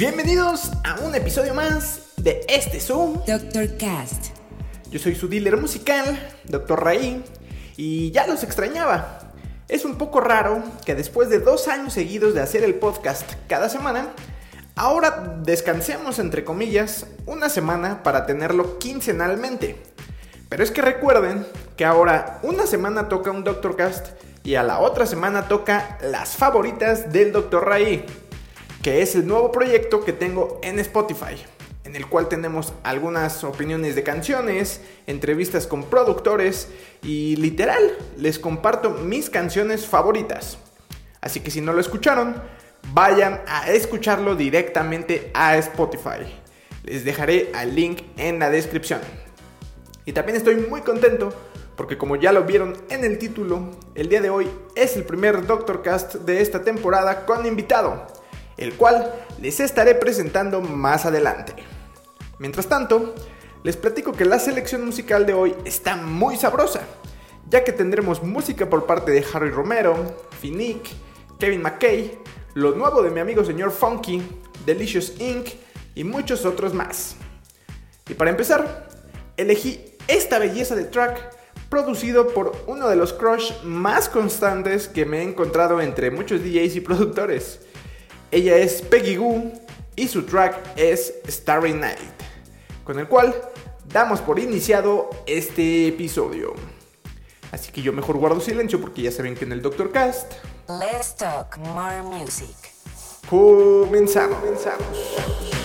Bienvenidos a un episodio más de este Zoom. Dr. Cast. Yo soy su dealer musical, Dr. Raí, y ya los extrañaba. Es un poco raro que después de dos años seguidos de hacer el podcast cada semana, ahora descansemos entre comillas una semana para tenerlo quincenalmente. Pero es que recuerden que ahora una semana toca un Dr. Cast y a la otra semana toca las favoritas del Dr. Raí, que es el nuevo proyecto que tengo en Spotify, en el cual tenemos algunas opiniones de canciones, entrevistas con productores y literal les comparto mis canciones favoritas. Así que si no lo escucharon, vayan a escucharlo directamente a Spotify. Les dejaré el link en la descripción. Y también estoy muy contento porque como ya lo vieron en el título, el día de hoy es el primer Doctor Cast de esta temporada con invitado, el cual les estaré presentando más adelante. Mientras tanto, les platico que la selección musical de hoy está muy sabrosa, ya que tendremos música por parte de Harry Romero, Finnick, Kevin McKay, lo nuevo de mi amigo señor Funky, Delicious Inc. y muchos otros más. Y para empezar, elegí esta belleza de track producido por uno de los crush más constantes que me he encontrado entre muchos DJs y productores. Ella es Peggy Goo y su track es Starry Night, con el cual damos por iniciado este episodio. Así que yo mejor guardo silencio porque ya saben que en el Doctor Cast Let's talk more music. comenzamos. comenzamos.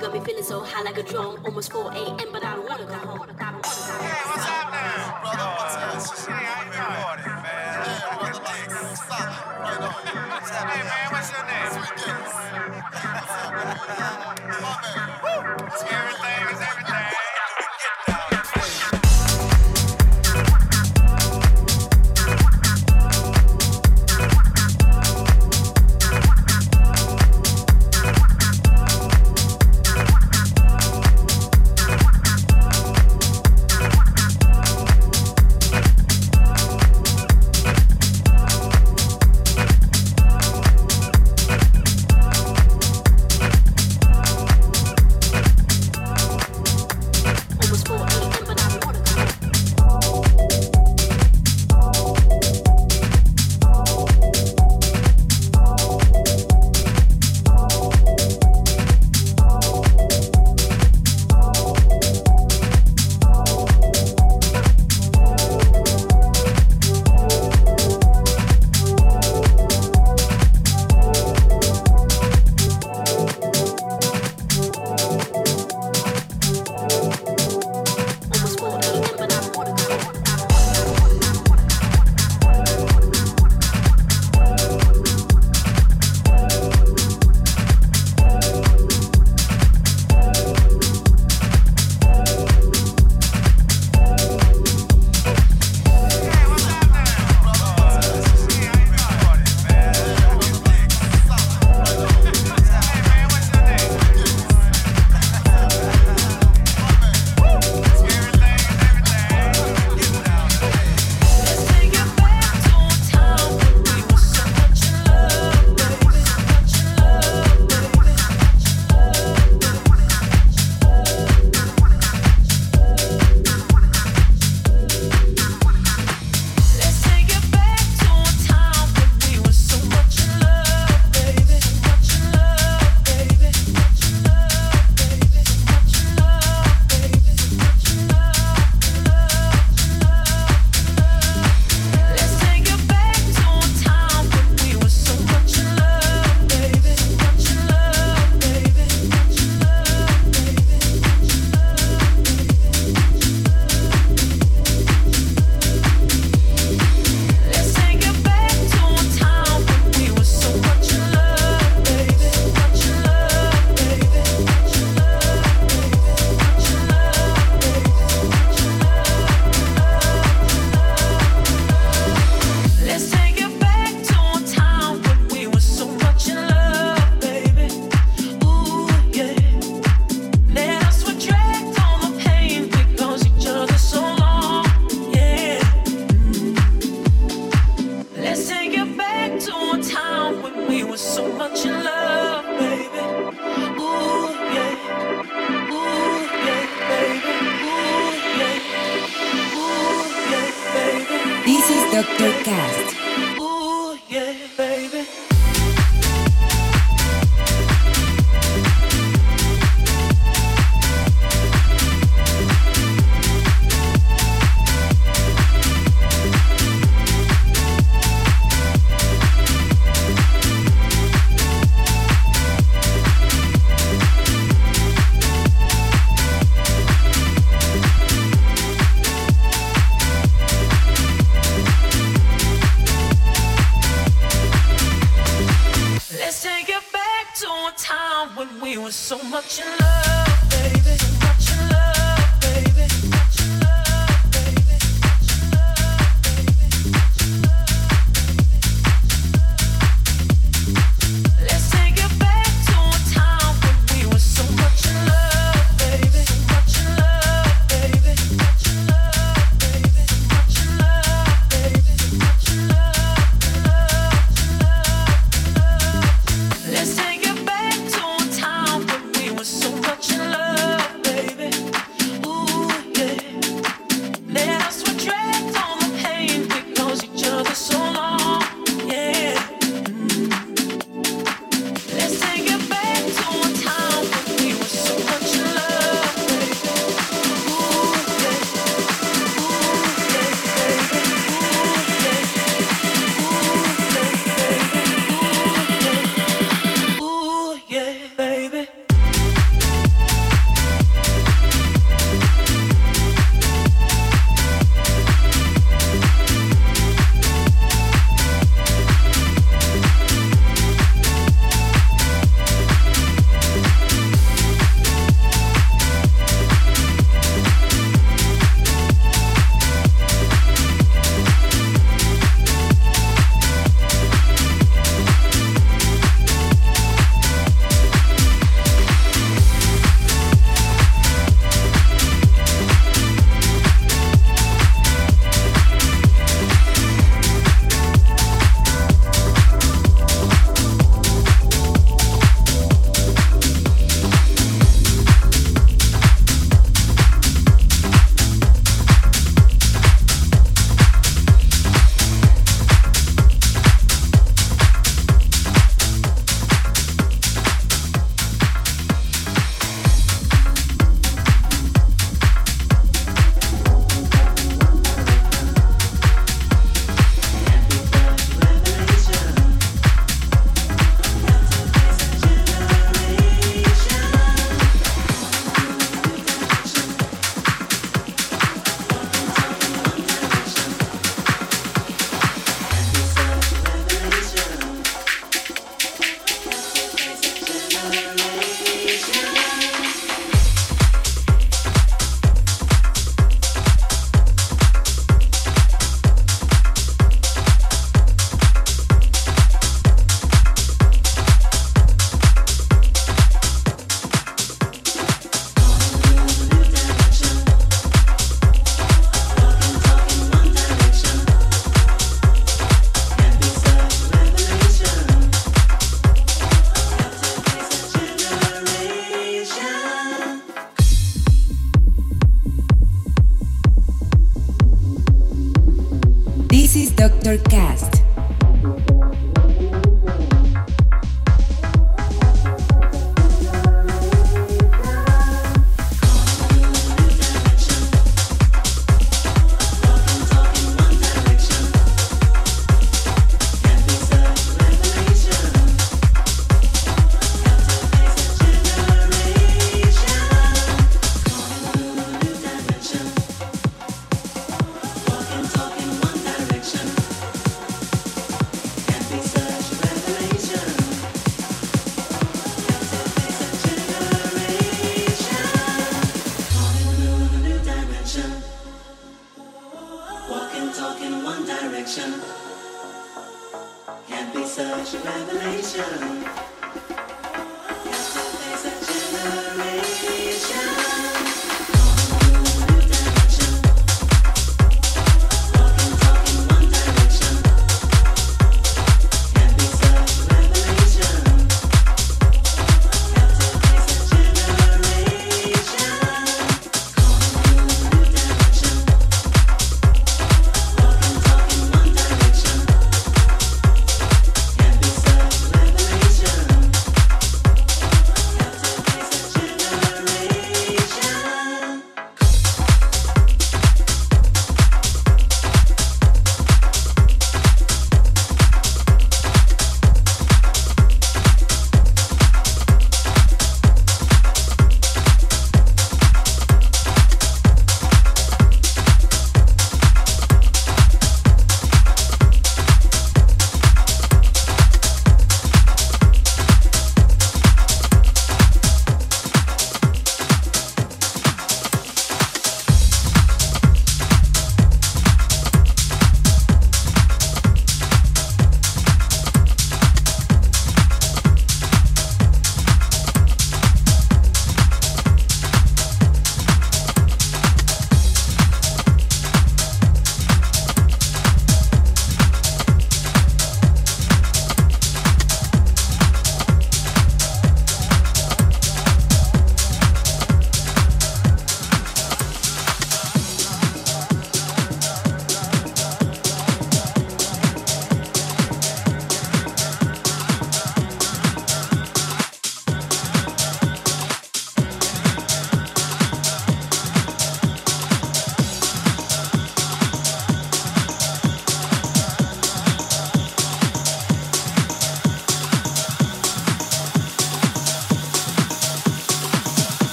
got me feeling so high like a drone. Almost 4 a.m., but I don't wanna go home.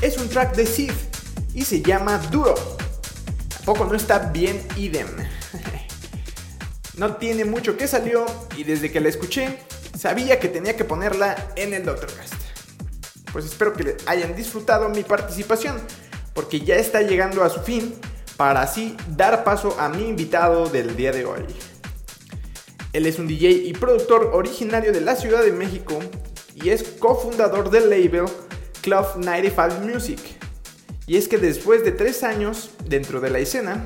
Es un track de Sid y se llama Duro. Tampoco no está bien idem. No tiene mucho que salió y desde que la escuché sabía que tenía que ponerla en el Doctorcast. Pues espero que hayan disfrutado mi participación porque ya está llegando a su fin para así dar paso a mi invitado del día de hoy. Él es un DJ y productor originario de la Ciudad de México y es cofundador del label Club 95 Music. Y es que después de tres años dentro de la escena,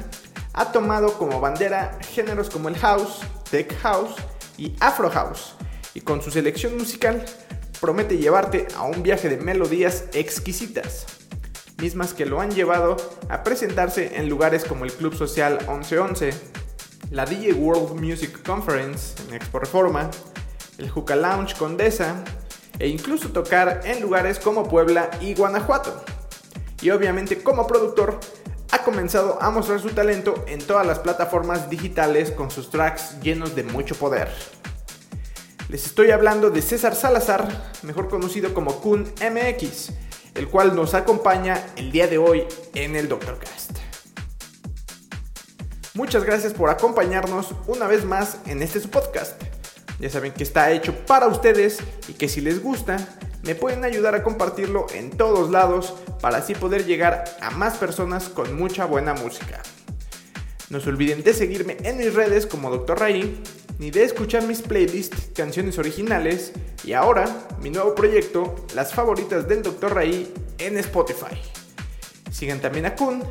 ha tomado como bandera géneros como el house, tech house y afro house. Y con su selección musical promete llevarte a un viaje de melodías exquisitas, mismas que lo han llevado a presentarse en lugares como el Club Social 1111, la DJ World Music Conference en Expo Reforma, el Juca Lounge Condesa e incluso tocar en lugares como Puebla y Guanajuato. Y obviamente como productor ha comenzado a mostrar su talento en todas las plataformas digitales con sus tracks llenos de mucho poder. Les estoy hablando de César Salazar, mejor conocido como Kun MX, el cual nos acompaña el día de hoy en el Doctorcast. Muchas gracias por acompañarnos una vez más en este su podcast. Ya saben que está hecho para ustedes y que si les gusta, me pueden ayudar a compartirlo en todos lados para así poder llegar a más personas con mucha buena música. No se olviden de seguirme en mis redes como Dr. Ray, ni de escuchar mis playlists, canciones originales y ahora mi nuevo proyecto, las favoritas del Dr. Ray en Spotify. Sigan también a Kun,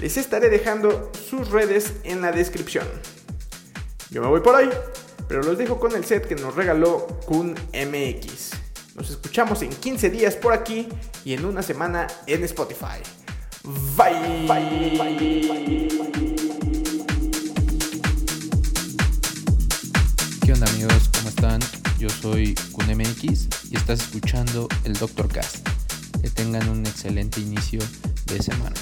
les estaré dejando sus redes en la descripción. Yo me voy por hoy, pero los dejo con el set que nos regaló Kun MX. Nos escuchamos en 15 días por aquí y en una semana en Spotify. Bye. bye, bye. ¿Qué onda amigos? ¿Cómo están? Yo soy KunMX y estás escuchando el Doctor Cast. Que tengan un excelente inicio de semana.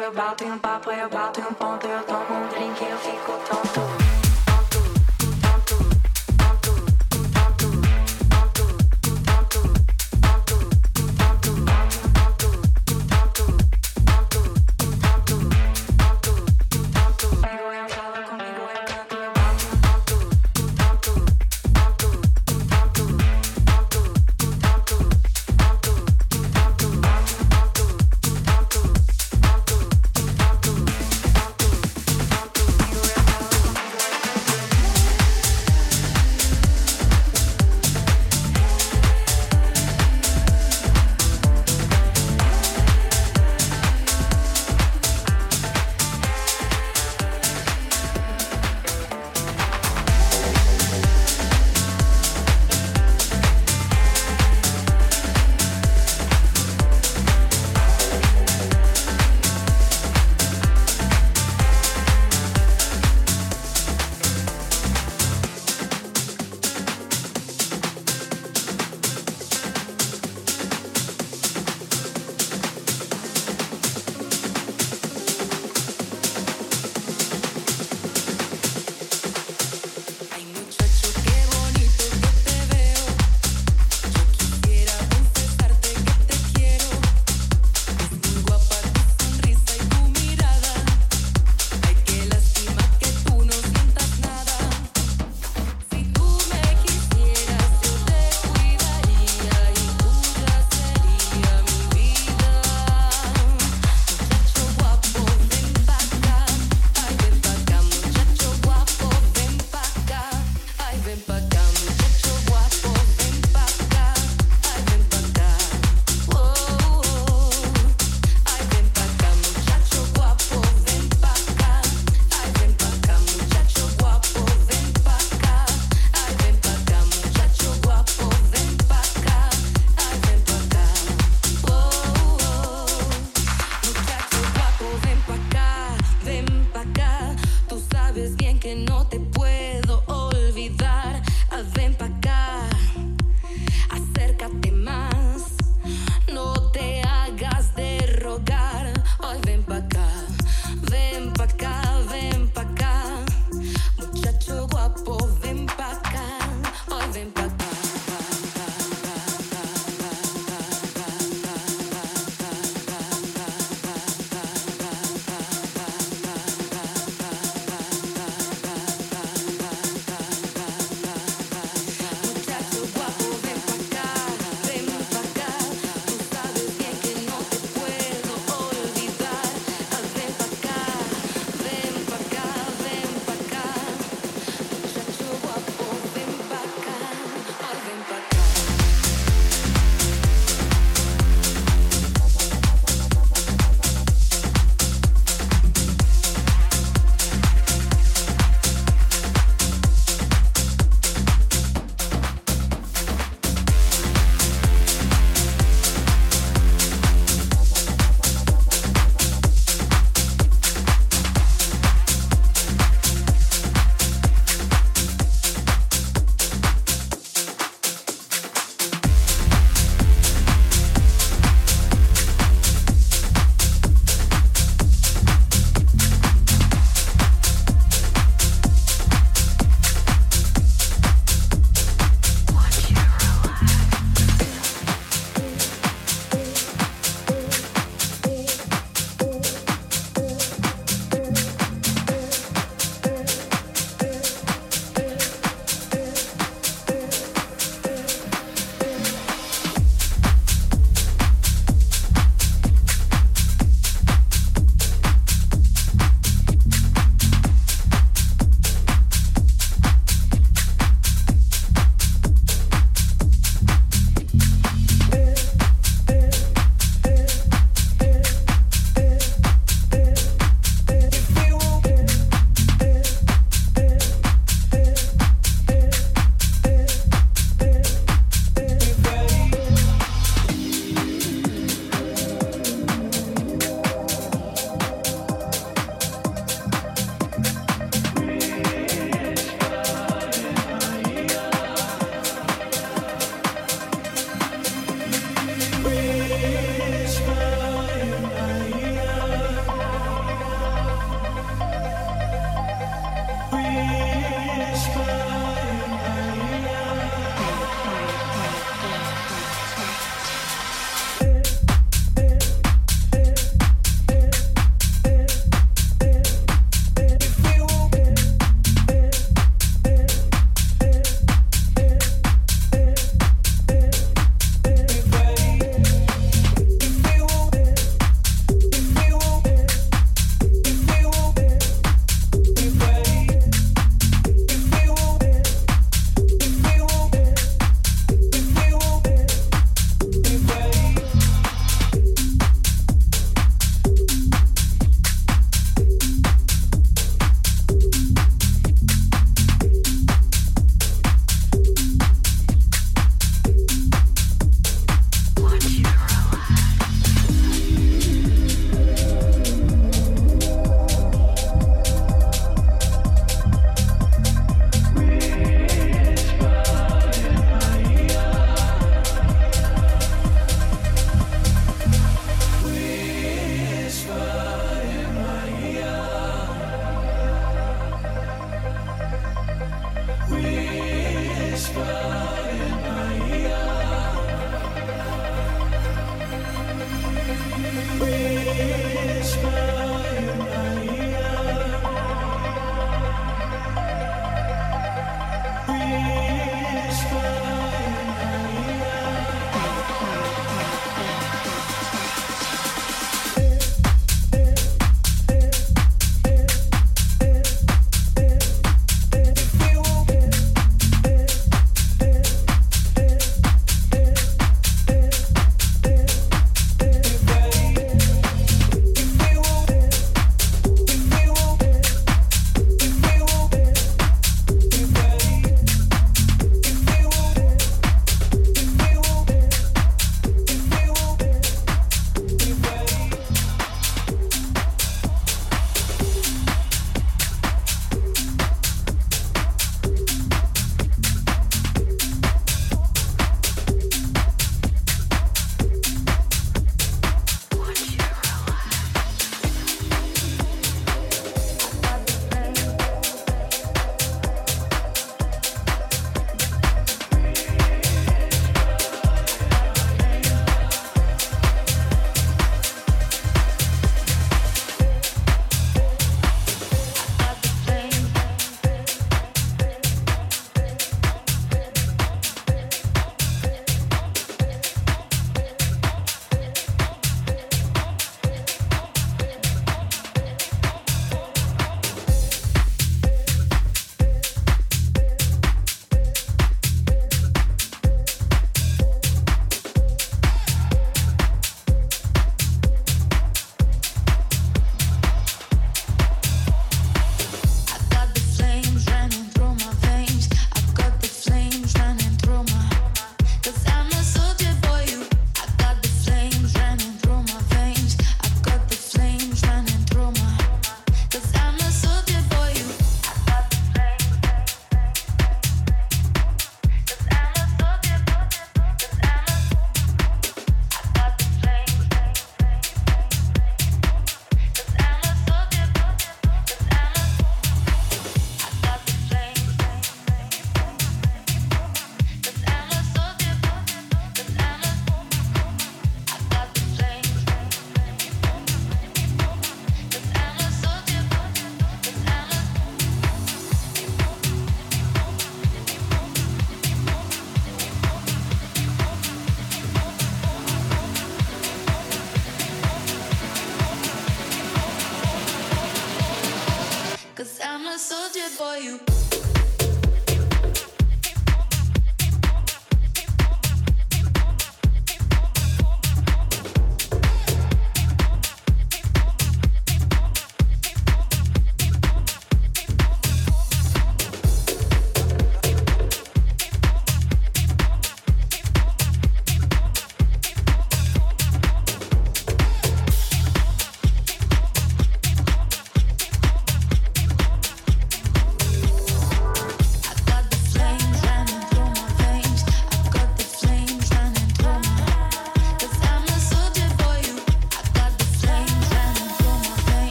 Eu bato em um papo eu bato For you.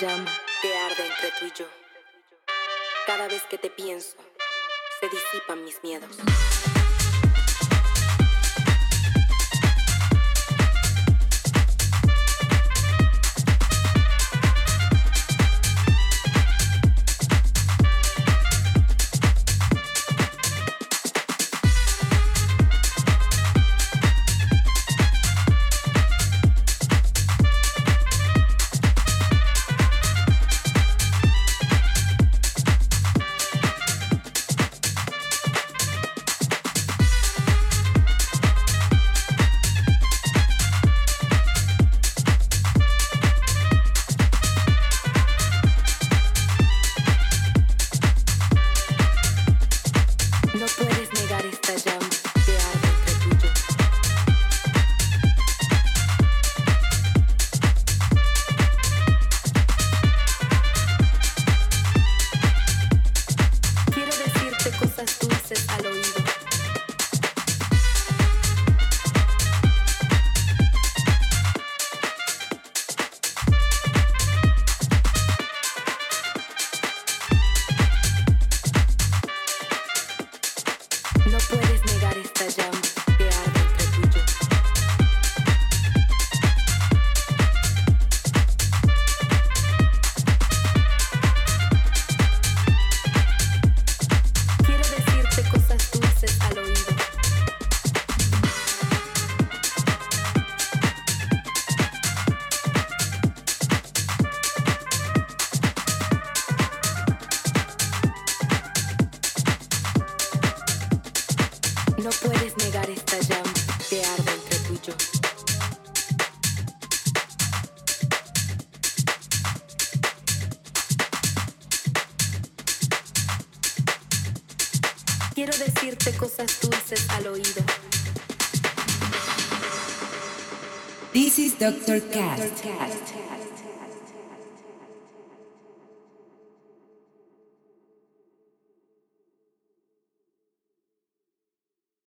llama que arde entre tú y yo. Cada vez que te pienso, se disipan mis miedos. This is Dr. Cast.